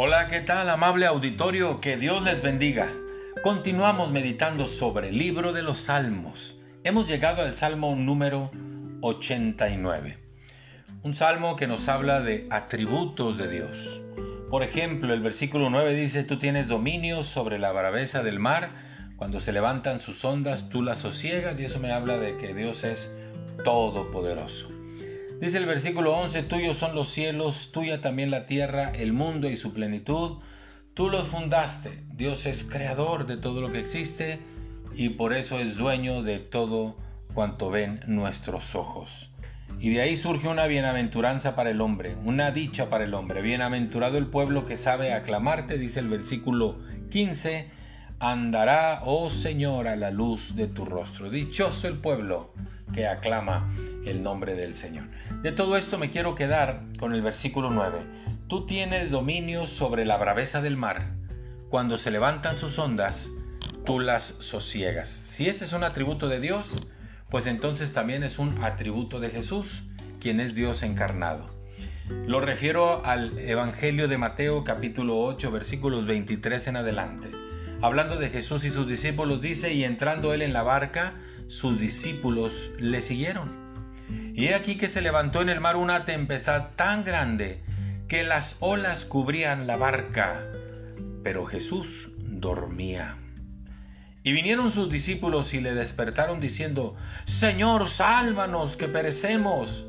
Hola, ¿qué tal amable auditorio? Que Dios les bendiga. Continuamos meditando sobre el libro de los Salmos. Hemos llegado al Salmo número 89. Un salmo que nos habla de atributos de Dios. Por ejemplo, el versículo 9 dice, tú tienes dominio sobre la braveza del mar, cuando se levantan sus ondas, tú las sosiegas, y eso me habla de que Dios es todopoderoso. Dice el versículo 11, tuyos son los cielos, tuya también la tierra, el mundo y su plenitud. Tú los fundaste. Dios es creador de todo lo que existe y por eso es dueño de todo cuanto ven nuestros ojos. Y de ahí surge una bienaventuranza para el hombre, una dicha para el hombre. Bienaventurado el pueblo que sabe aclamarte, dice el versículo 15, andará, oh Señor, a la luz de tu rostro. Dichoso el pueblo que aclama el nombre del Señor. De todo esto me quiero quedar con el versículo 9. Tú tienes dominio sobre la braveza del mar. Cuando se levantan sus ondas, tú las sosiegas. Si ese es un atributo de Dios, pues entonces también es un atributo de Jesús, quien es Dios encarnado. Lo refiero al Evangelio de Mateo capítulo 8 versículos 23 en adelante. Hablando de Jesús y sus discípulos dice, y entrando él en la barca, sus discípulos le siguieron. Y he aquí que se levantó en el mar una tempestad tan grande que las olas cubrían la barca, pero Jesús dormía. Y vinieron sus discípulos y le despertaron diciendo, Señor, sálvanos, que perecemos.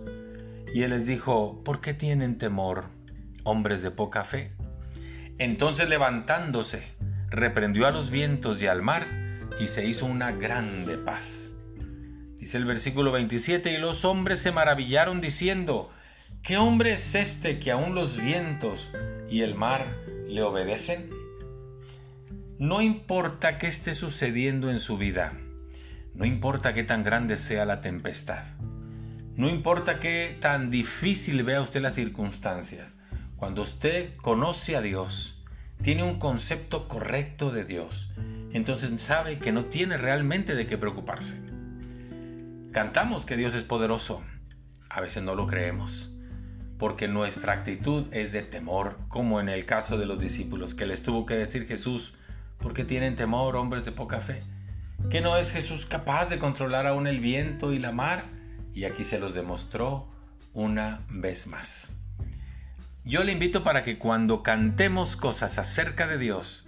Y él les dijo, ¿por qué tienen temor, hombres de poca fe? Entonces levantándose, reprendió a los vientos y al mar, y se hizo una grande paz. Dice el versículo 27, y los hombres se maravillaron diciendo, ¿qué hombre es este que aún los vientos y el mar le obedecen? No importa qué esté sucediendo en su vida, no importa qué tan grande sea la tempestad, no importa qué tan difícil vea usted las circunstancias, cuando usted conoce a Dios, tiene un concepto correcto de Dios, entonces sabe que no tiene realmente de qué preocuparse. Cantamos que Dios es poderoso. A veces no lo creemos, porque nuestra actitud es de temor, como en el caso de los discípulos, que les tuvo que decir Jesús, porque tienen temor, hombres de poca fe? ¿Que no es Jesús capaz de controlar aún el viento y la mar? Y aquí se los demostró una vez más. Yo le invito para que cuando cantemos cosas acerca de Dios,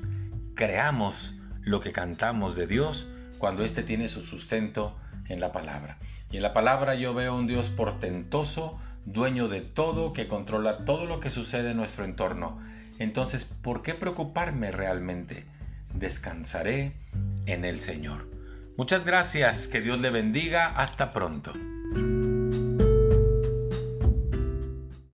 creamos lo que cantamos de Dios cuando éste tiene su sustento en la palabra. Y en la palabra yo veo un Dios portentoso, dueño de todo, que controla todo lo que sucede en nuestro entorno. Entonces, ¿por qué preocuparme realmente? Descansaré en el Señor. Muchas gracias, que Dios le bendiga, hasta pronto.